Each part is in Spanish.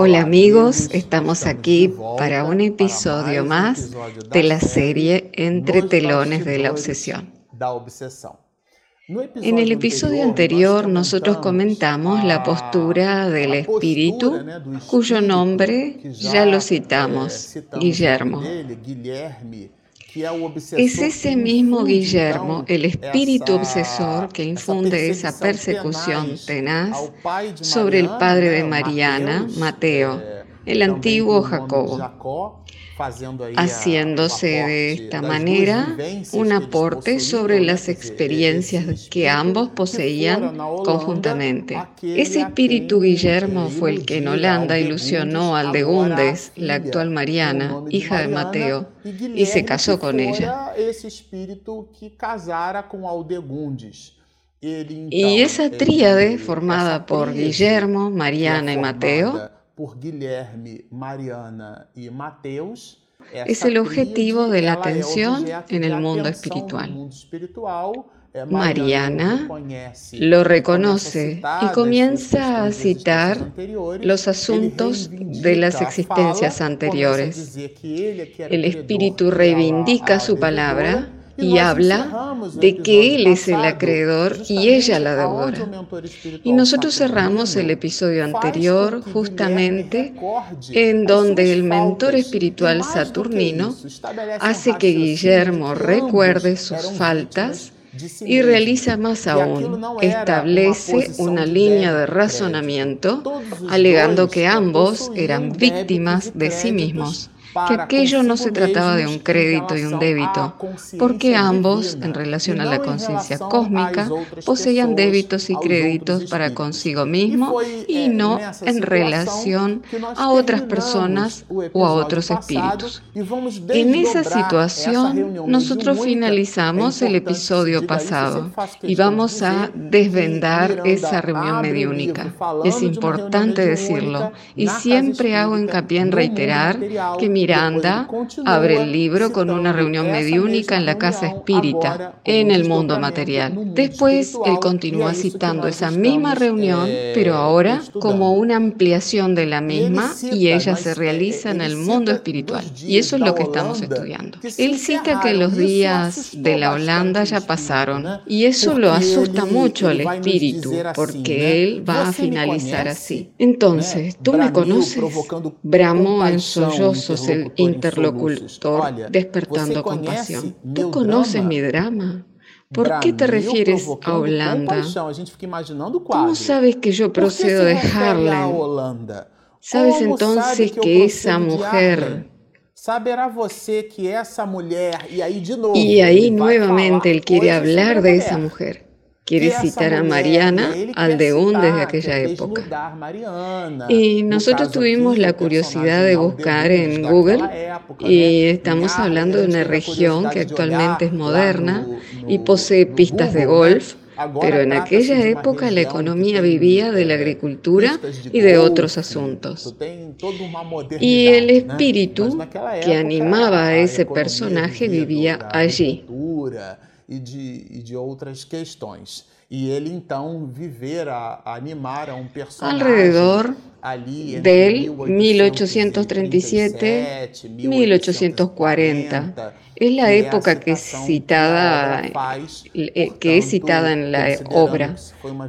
Hola amigos, estamos aquí para un episodio más de la serie Entre telones de la obsesión. En el episodio anterior nosotros comentamos la postura del espíritu cuyo nombre ya lo citamos, Guillermo. Es ese mismo Guillermo, el espíritu obsesor, que infunde esa persecución tenaz sobre el padre de Mariana, Mateo, el antiguo Jacobo haciéndose de esta manera un aporte sobre las experiencias que ambos poseían conjuntamente. Ese espíritu Guillermo fue el que en Holanda ilusionó al de Gundes, la actual Mariana, hija de Mateo, y se casó con ella. Y esa tríade formada por Guillermo, Mariana y Mateo por Guilherme, Mariana y Mateus es el objetivo de la atención en el mundo espiritual. Mariana lo reconoce y comienza a citar los asuntos de las existencias anteriores. El espíritu reivindica su palabra y habla de que Él es el acreedor y ella la deudora. Y nosotros cerramos el episodio anterior justamente en donde el mentor espiritual saturnino hace que Guillermo recuerde sus faltas y realiza más aún, establece una línea de razonamiento alegando que ambos eran víctimas de sí mismos que aquello no se trataba de un crédito y un débito, porque ambos, en relación a la conciencia cósmica, poseían débitos y créditos para consigo mismo y no en relación a otras personas o a otros espíritus. En esa situación, nosotros finalizamos el episodio pasado y vamos a desvendar esa reunión mediúnica. Es importante decirlo y siempre hago hincapié en reiterar que mi Miranda abre el libro con una reunión mediúnica en la casa espírita, en el mundo material. Después, él continúa citando esa misma reunión, pero ahora como una ampliación de la misma y ella se realiza en el mundo espiritual. Y eso es lo que estamos estudiando. Él cita que los días de la Holanda ya pasaron y eso lo asusta mucho al espíritu porque él va a finalizar así. Entonces, ¿tú me conoces? Bramó en sollozos el interlocutor despertando compasión. Tú conoces mi drama. ¿Por qué te refieres a Holanda? ¿Cómo sabes que yo procedo de Harlem? ¿Sabes entonces que esa mujer... Y ahí nuevamente él quiere hablar de esa mujer. Quiere citar a Mariana Aldeún desde aquella época. Y nosotros tuvimos la curiosidad de buscar en Google y estamos hablando de una región que actualmente es moderna y posee pistas de golf, pero en aquella época la economía vivía de la agricultura y de otros asuntos. Y el espíritu que animaba a ese personaje vivía allí. E de, e de outras questões. E ele então viver a, a animar a um personagem alrededor ali del 1837 1840 es la época que citada eh, que es citada en la obra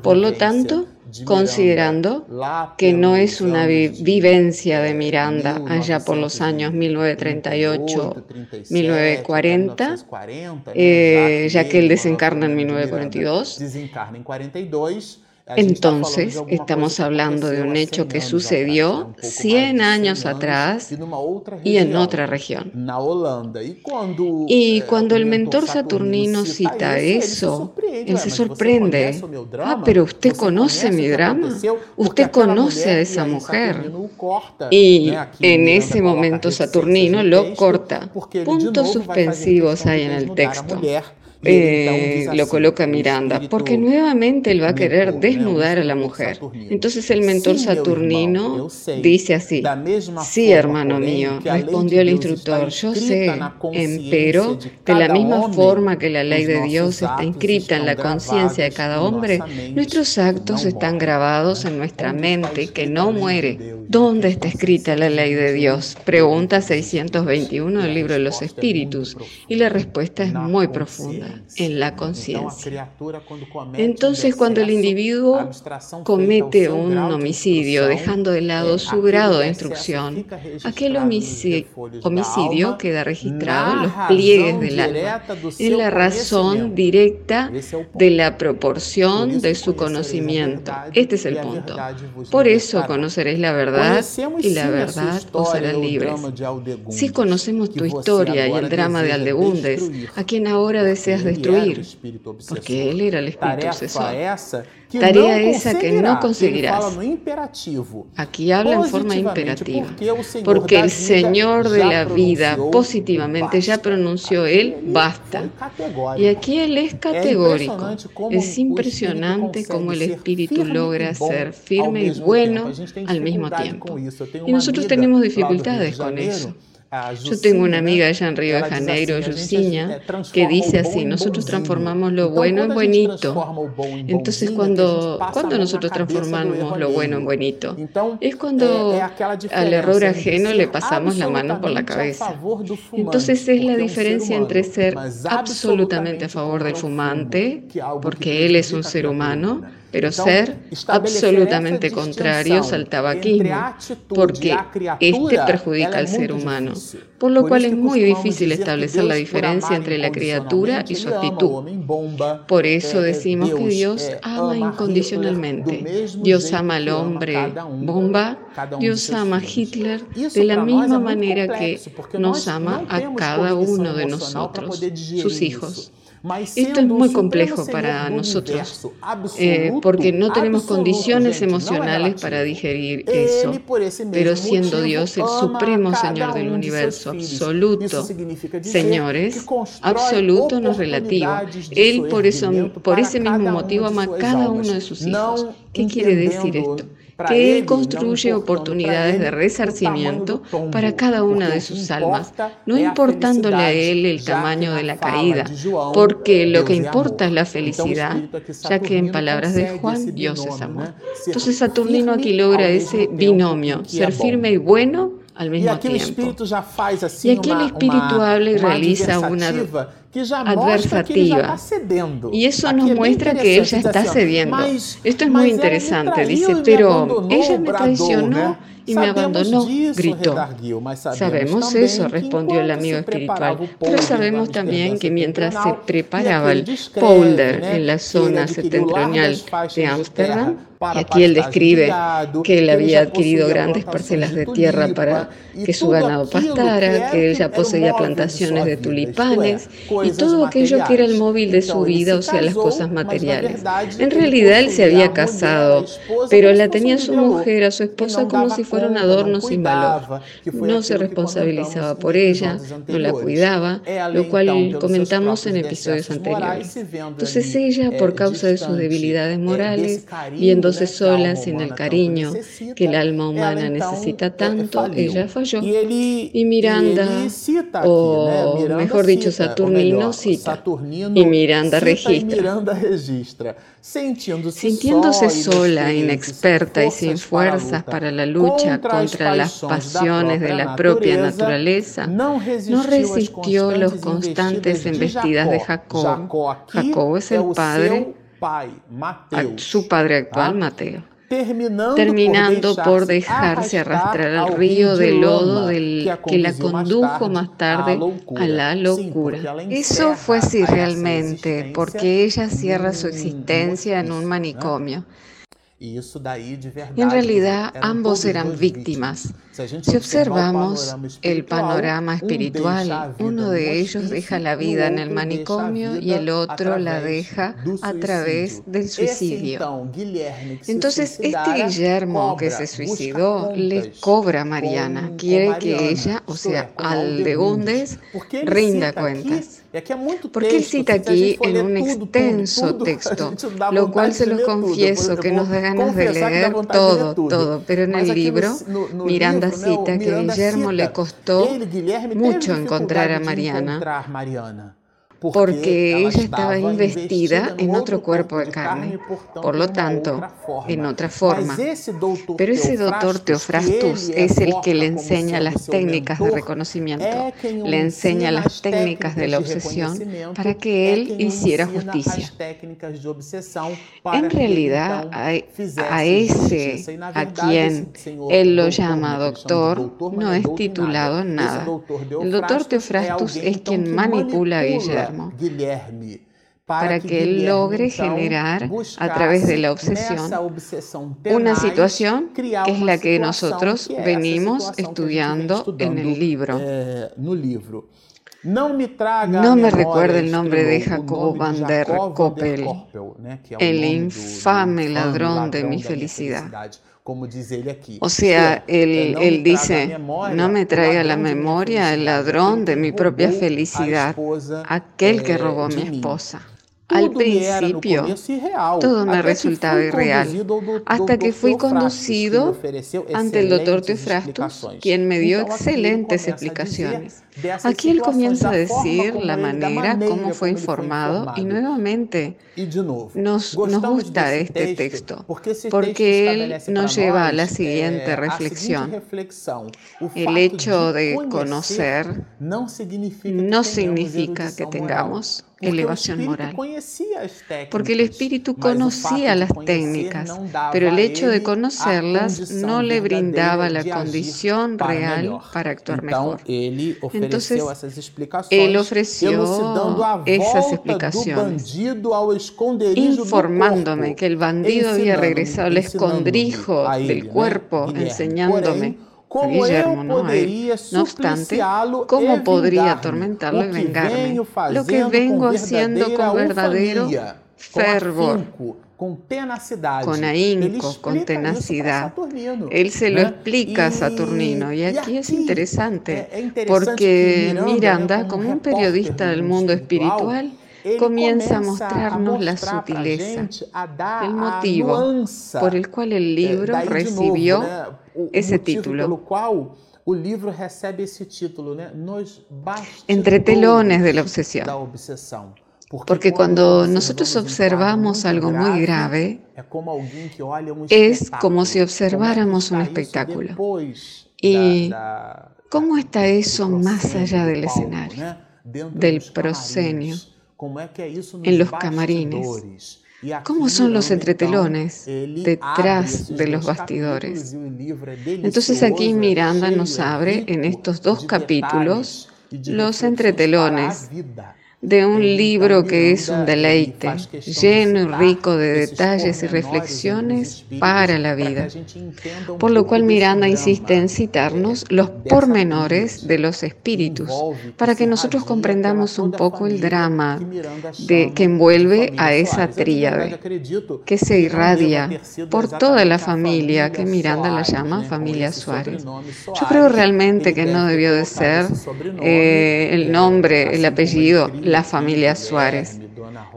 por lo tanto considerando que no es una vivencia de Miranda allá por los años 1938-1940, eh, ya que él desencarna en 1942. Entonces, estamos hablando de un hecho que sucedió 100 años atrás y en otra región. Y cuando el mentor saturnino cita eso, él se sorprende. Ah, pero usted conoce mi drama, usted conoce a esa mujer. Y en ese momento saturnino lo corta. Puntos suspensivos hay en el texto. Eh, lo coloca Miranda, porque nuevamente él va a querer desnudar a la mujer. Entonces el mentor saturnino dice así, sí, hermano mío, respondió el instructor, yo sé, pero de la misma forma que la ley de Dios está inscrita en la conciencia de cada hombre, nuestros actos están grabados en nuestra mente que no muere. ¿Dónde está escrita la ley de Dios? Pregunta 621 del libro de los Espíritus. Y la respuesta es muy profunda, en la conciencia. Entonces, cuando el individuo comete un homicidio, dejando de lado su grado de instrucción, aquel homicidio queda registrado en los pliegues del alma, en la razón directa de la proporción de su conocimiento. Este es el punto. Por eso conoceréis la verdad y la verdad os hará libres. Si conocemos tu historia y el drama de Aldebundes, a quien ahora deseas destruir, porque él era el espíritu obsesor. Tarea esa que no conseguirás. Aquí habla en forma imperativa, porque el Señor de la vida positivamente ya pronunció Él, basta. Y aquí Él es categórico. Es impresionante cómo el Espíritu logra ser firme y bueno al mismo tiempo. Y nosotros tenemos dificultades con eso. Yo tengo una amiga allá en Río de Janeiro, Luciña, que dice así, nosotros transformamos lo bueno en buenito. Entonces, cuando, cuando nosotros transformamos lo bueno en buenito, es cuando al error ajeno le pasamos la mano por la cabeza. Entonces es la diferencia entre ser absolutamente a favor del fumante, porque él es un ser humano, pero ser absolutamente contrarios al tabaquismo, porque este perjudica al ser humano, por lo cual es muy difícil establecer la diferencia entre la criatura y su actitud. Por eso decimos que Dios ama incondicionalmente. Dios ama al hombre bomba, Dios ama a Hitler de la misma manera que nos ama a cada uno de nosotros, sus hijos. Esto es muy complejo para nosotros eh, porque no tenemos condiciones emocionales para digerir eso. Pero siendo Dios el supremo Señor del universo, absoluto, señores, absoluto no es relativo. Él por, eso, por ese mismo motivo ama a cada uno de sus hijos. ¿Qué quiere decir esto? Que Él construye oportunidades de resarcimiento para cada una de sus almas, no importándole a Él el tamaño de la caída, porque lo que importa es la felicidad, ya que en palabras de Juan, Dios es amor. Entonces Saturnino aquí logra ese binomio, ser firme y bueno al mismo tiempo. Y aquí el espíritu habla y realiza una adversativa. Y eso nos muestra que ella está cediendo. Esto es muy interesante. Dice, pero ella me traicionó y me abandonó, gritó. Sabemos eso, respondió el amigo espiritual, pero sabemos también que mientras se preparaba el polder en la zona septentrional de Ámsterdam, y aquí él describe que él había adquirido grandes parcelas de tierra para que su ganado pastara, que él ya poseía plantaciones de tulipanes y todo aquello que era el móvil de su vida, o sea, las cosas materiales. En realidad él se había casado, pero la tenía su mujer, a su esposa, como si fuera un adorno sin valor. No se responsabilizaba por ella, no la cuidaba, lo cual comentamos en episodios anteriores. Entonces ella, por causa de sus debilidades morales, viendo sola sin el cariño que el alma humana necesita tanto, ella falló. Y Miranda, o mejor dicho, Saturnino cita, y Miranda registra. Sintiéndose sola, inexperta y sin fuerzas para la lucha contra las pasiones de la propia naturaleza, no resistió los constantes embestidas de Jacob. Jacob. Es el padre su padre actual, Mateo, terminando por dejarse arrastrar al río de lodo del que la condujo más tarde a la locura. Eso fue así realmente, porque ella cierra su existencia en un manicomio. En realidad, ambos eran víctimas. Si observamos el panorama espiritual, uno de ellos deja la vida en el manicomio y el otro la deja a través del suicidio. Entonces, este Guillermo que se suicidó le cobra a Mariana, quiere que ella, o sea, Aldegundes, rinda cuentas. Porque él cita aquí en un extenso texto, lo cual se los confieso que nos da ganas de leer todo, todo. Pero en el libro, Miranda cita que Guillermo le costó mucho encontrar a Mariana porque ella estaba investida en otro cuerpo de carne, por lo tanto, en otra forma. Pero ese doctor Teofrastus es el que le enseña las técnicas de reconocimiento, le enseña las técnicas de la obsesión para que él hiciera justicia. En realidad, a ese a quien él lo llama doctor no es titulado en nada. El doctor Teofrastus es quien manipula a Para que él logre generar a través de la obsesión una situación que es la que nosotros venimos estudiando en el libro. No me recuerda el nombre de Jacobo van der Koppel, el infame ladrón de mi felicidad. O sea, él, dice, no me traiga a la memoria el ladrón de mi propia felicidad, aquel que robó a mi esposa. Al principio, todo me resultaba irreal, hasta que fui conducido ante el doctor Teofrastus, quien me dio excelentes explicaciones. Aquí él comienza a decir la manera como fue informado. Y nuevamente nos, nos gusta este texto, porque él nos lleva a la siguiente reflexión. El hecho de conocer no significa que tengamos elevación moral. Porque el espíritu conocía las técnicas, pero el hecho de conocerlas no le brindaba la condición real para actuar mejor. Entonces, él ofreció esas explicaciones, informándome que el bandido había regresado al escondrijo del cuerpo, enseñándome Guillermo, no No obstante, ¿cómo podría atormentarlo y vengarme? Lo que vengo haciendo con verdadero fervor, con ahínco, con tenacidad. Él se lo explica a Saturnino y aquí es interesante porque Miranda, como un periodista del mundo espiritual, comienza a mostrarnos la sutileza, el motivo por el cual el libro recibió ese título. Entre telones de la obsesión. Porque cuando nosotros observamos algo muy grave, es como si observáramos un espectáculo. ¿Y cómo está eso más allá del escenario, del proscenio? en los camarines. ¿Cómo son los entretelones detrás de los bastidores? Entonces aquí Miranda nos abre en estos dos capítulos los entretelones de un libro que es un deleite, lleno y rico de detalles y reflexiones para la vida. Por lo cual Miranda insiste en citarnos los pormenores de los espíritus, para que nosotros comprendamos un poco el drama de, que envuelve a esa tríade, que se irradia por toda la familia, que Miranda la llama familia Suárez. Yo creo realmente que no debió de ser eh, el nombre, el apellido, la familia Suárez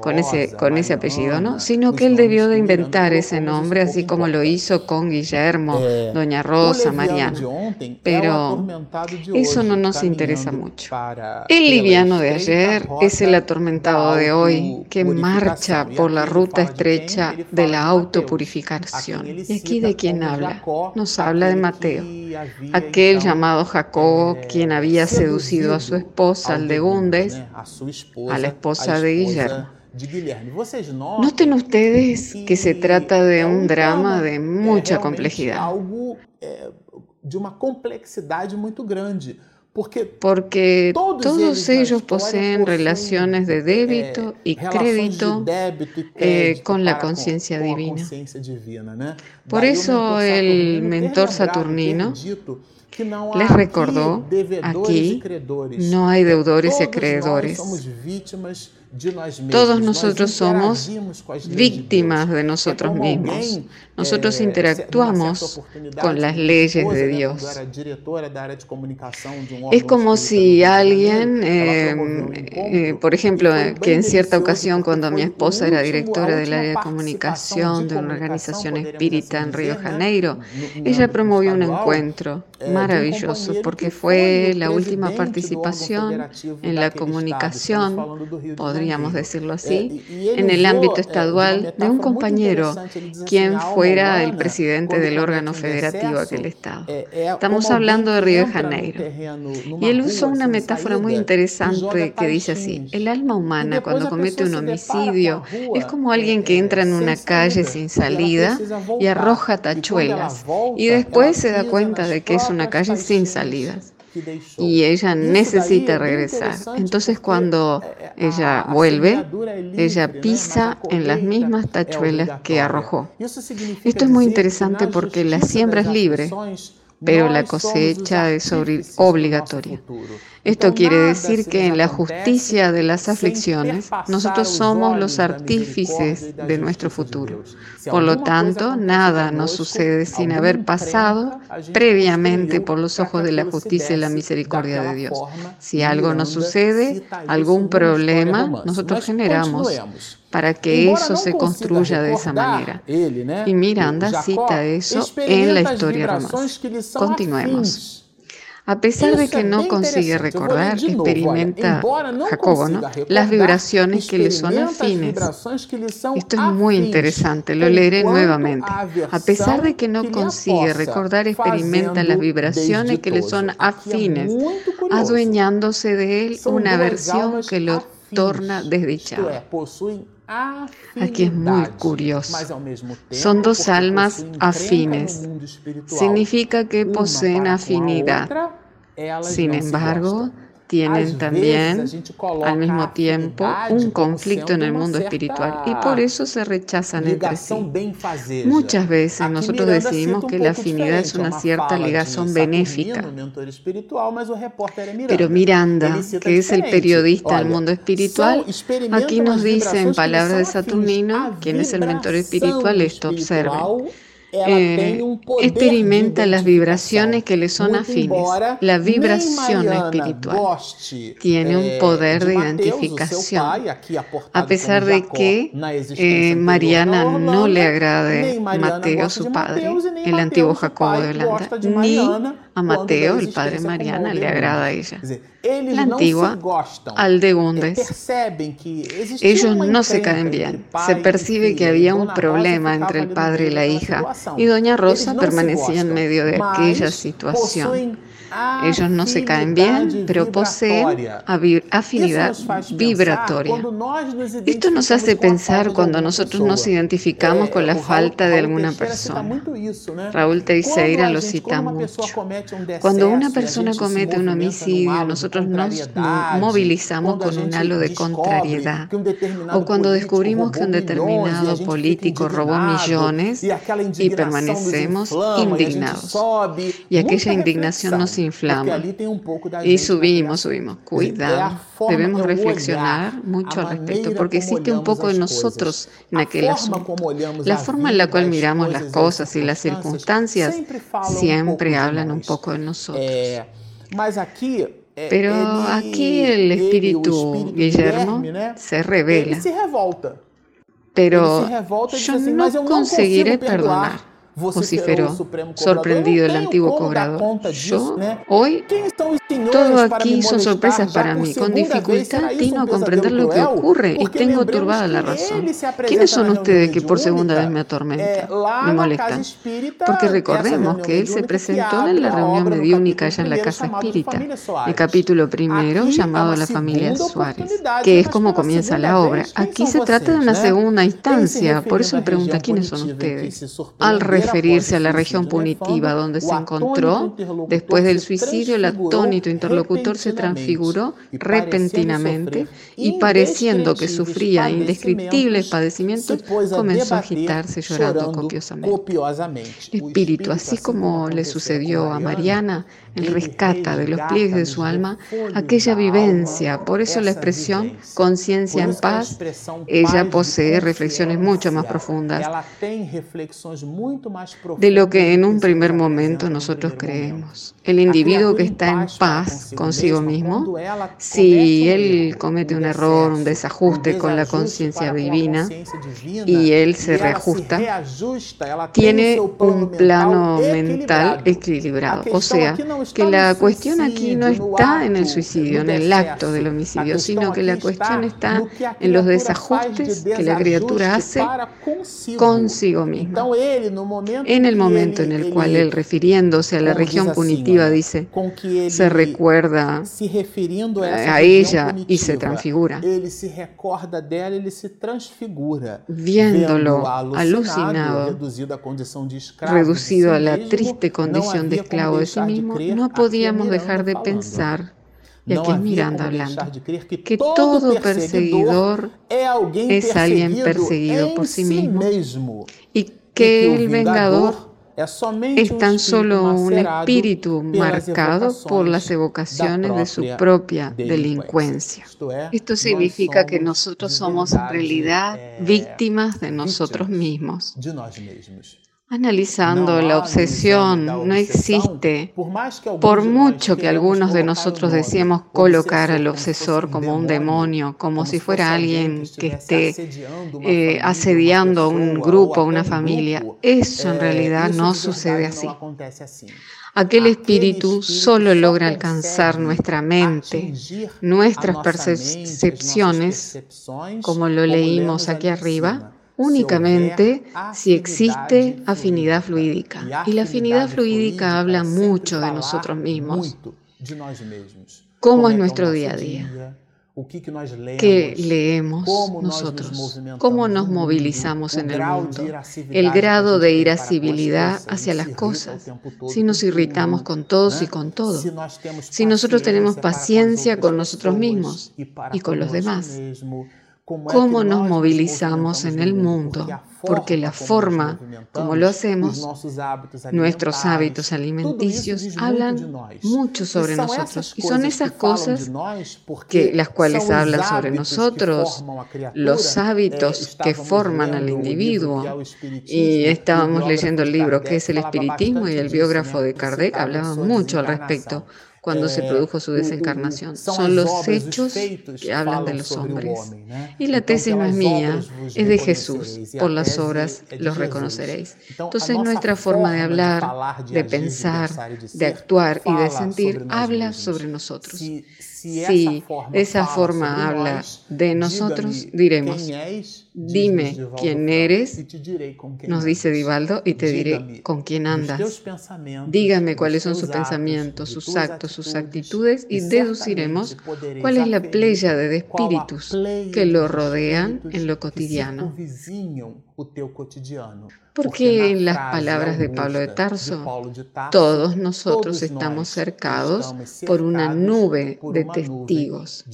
con ese, con ese apellido, ¿no? Sino que él debió de inventar ese nombre, así como lo hizo con Guillermo, Doña Rosa, Mariana. Pero eso no nos interesa mucho. El liviano de ayer es el atormentado de hoy, que marcha por la ruta estrecha de la autopurificación. ¿Y aquí de quién habla? Nos habla de Mateo, aquel llamado Jacobo, quien había seducido a su esposa, Aldegundes, a la esposa de Guillermo. Noten ustedes que se trata de un drama de mucha complejidad. Porque todos ellos poseen relaciones de débito y crédito eh, con la conciencia divina. Por eso el mentor saturnino les recordó aquí no hay deudores y acreedores. Todos nosotros somos víctimas de nosotros mismos. Nosotros interactuamos con las leyes de Dios. Es como si alguien, eh, eh, por ejemplo, que en cierta ocasión cuando mi esposa era directora del área de comunicación de una organización espírita en Río Janeiro, ella promovió un encuentro maravilloso porque fue la última participación en la comunicación, podríamos decirlo así, en el ámbito estadual de un compañero quien fuera el presidente del órgano federativo aquel estado. Estamos hablando de Río de Janeiro. Y él usó una metáfora muy interesante que dice así, el alma humana cuando comete un homicidio es como alguien que entra en una calle sin salida y arroja tachuelas. Y después se da cuenta de que es una calle sin salidas y ella necesita regresar. Entonces cuando ella vuelve, ella pisa en las mismas tachuelas que arrojó. Esto es muy interesante porque la siembra es libre, pero la cosecha es obligatoria. Esto quiere decir que en la justicia de las aflicciones nosotros somos los artífices de nuestro futuro. Por lo tanto, nada nos sucede sin haber pasado previamente por los ojos de la justicia y la misericordia de Dios. Si algo nos sucede, algún problema, nosotros generamos para que eso se construya de esa manera. Y Miranda cita eso en la historia romana. Continuemos. A pesar de que no consigue recordar, experimenta Jacobo ¿no? las vibraciones que le son afines. Esto es muy interesante, lo leeré nuevamente. A pesar de que no consigue recordar, experimenta las vibraciones que le son afines, adueñándose de él una versión que lo torna desdichado. Aquí es muy curioso. Son dos almas afines. Significa que poseen afinidad. Sin embargo, tienen también al mismo tiempo un conflicto en el mundo espiritual y por eso se rechazan entre sí. Muchas veces nosotros decidimos que la afinidad es una cierta ligación benéfica. Pero Miranda, que es el periodista del mundo espiritual, aquí nos dice en palabras de Saturnino, quien es el mentor espiritual, esto observen. Eh, experimenta las vibraciones que le son afines. La vibración espiritual tiene un poder de identificación. A pesar de que eh, Mariana no le agrade Mateo, su padre, el antiguo Jacobo de Holanda, ni a Mateo, el padre Mariana, le agrada a ella. La antigua Aldegundes. Ellos no se caen bien. Se percibe que había un problema entre el padre y la hija, y doña Rosa permanecía en medio de aquella situación. Ellos no se caen bien, pero poseen afinidad vibratoria. Esto nos hace pensar cuando nosotros nos identificamos con la falta de alguna persona. Raúl Teixeira lo cita mucho. Cuando una persona comete un homicidio, nosotros nos movilizamos con un halo de contrariedad. O cuando descubrimos que un determinado político robó millones y permanecemos indignados. Y aquella indignación nos inflama. Y subimos, subimos. Cuidado. Debemos reflexionar mucho al respecto, porque existe un poco de nosotros en aquel asunto. La forma en la cual miramos las cosas y las circunstancias siempre hablan un poco de nosotros. Pero aquí el espíritu Guillermo se revela. Pero yo no conseguiré perdonar vociferó, sorprendido el antiguo cobrador. Yo, hoy, todo aquí son sorpresas para mí. Con dificultad tino a comprender lo que ocurre y tengo turbada la razón. ¿Quiénes son ustedes que por segunda vez me atormentan, me molestan? Porque recordemos que él se presentó en la reunión mediúnica allá en la casa espírita, el capítulo primero llamado La familia Suárez, que es como comienza la obra. Aquí se trata de una segunda instancia, por eso le pregunta quiénes son ustedes. Al referirse a la región punitiva donde se encontró, después del suicidio, el atónito interlocutor se transfiguró repentinamente y pareciendo que sufría indescriptibles padecimientos, comenzó a agitarse llorando copiosamente. Espíritu, así como le sucedió a Mariana, Él rescata de los pliegues de su alma aquella vivencia. Por eso la expresión conciencia en paz, ella posee reflexiones mucho más profundas de lo que en un primer momento nosotros creemos. El individuo que está en paz consigo mismo, si él comete un error, un desajuste con la conciencia divina y él se reajusta, tiene un plano mental equilibrado. O sea, que la cuestión aquí no está en el suicidio, en el acto del homicidio, sino que la cuestión está en los desajustes que la criatura hace consigo misma. En el momento en el cual él, refiriéndose a la región punitiva, dice, se recuerda a ella y se transfigura. Viéndolo alucinado, reducido a la triste condición de esclavo de sí mismo, no podíamos dejar de pensar, y aquí es Miranda hablando, que todo perseguidor es alguien perseguido por sí mismo y que el vengador es tan solo un espíritu marcado por las evocaciones de su propia delincuencia. Esto significa que nosotros somos en realidad víctimas de nosotros mismos. Analizando la obsesión, no existe, por mucho que algunos de nosotros deseemos colocar al obsesor como un demonio, como si fuera alguien que esté eh, asediando a un grupo, a una familia, eso en realidad no sucede así. Aquel espíritu solo logra alcanzar nuestra mente, nuestras percepciones, como lo leímos aquí arriba, únicamente si existe afinidad fluídica. Y la afinidad fluídica habla mucho de nosotros mismos. ¿Cómo es nuestro día a día? ¿Qué leemos nosotros? ¿Cómo nos movilizamos en el mundo? El grado de irascibilidad hacia las cosas. Si nos irritamos con todos y con todo. Si nosotros tenemos paciencia con nosotros mismos y con los demás cómo nos movilizamos en el mundo, porque la forma como lo hacemos, nuestros hábitos alimenticios hablan mucho sobre nosotros. Y son esas cosas que las cuales hablan sobre nosotros, los hábitos que forman al individuo. Y estábamos leyendo el libro que es el espiritismo y el biógrafo de Kardec hablaba mucho al respecto cuando se produjo su desencarnación. Son los hechos que hablan de los hombres. Y la tesis no es mía, es de Jesús. Por las obras los reconoceréis. Entonces nuestra forma de hablar, de pensar, de actuar y de sentir habla sobre nosotros. Si esa forma habla de nosotros, diremos, dime quién eres, nos dice Divaldo, y te diré con quién andas. Dígame cuáles son sus pensamientos, sus actos, sus actitudes, y deduciremos cuál es la playa de espíritus que lo rodean en lo cotidiano. Porque en las palabras de Pablo de Tarso, todos nosotros estamos cercados por una nube de testigos.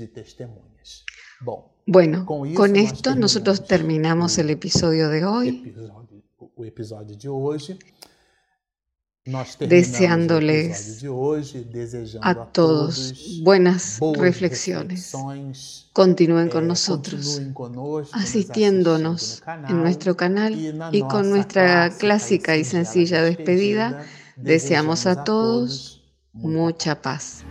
Bueno, con esto nosotros terminamos el episodio de hoy deseándoles a todos buenas reflexiones. Continúen con nosotros, asistiéndonos en nuestro canal y con nuestra clásica y sencilla despedida. Deseamos a todos mucha paz.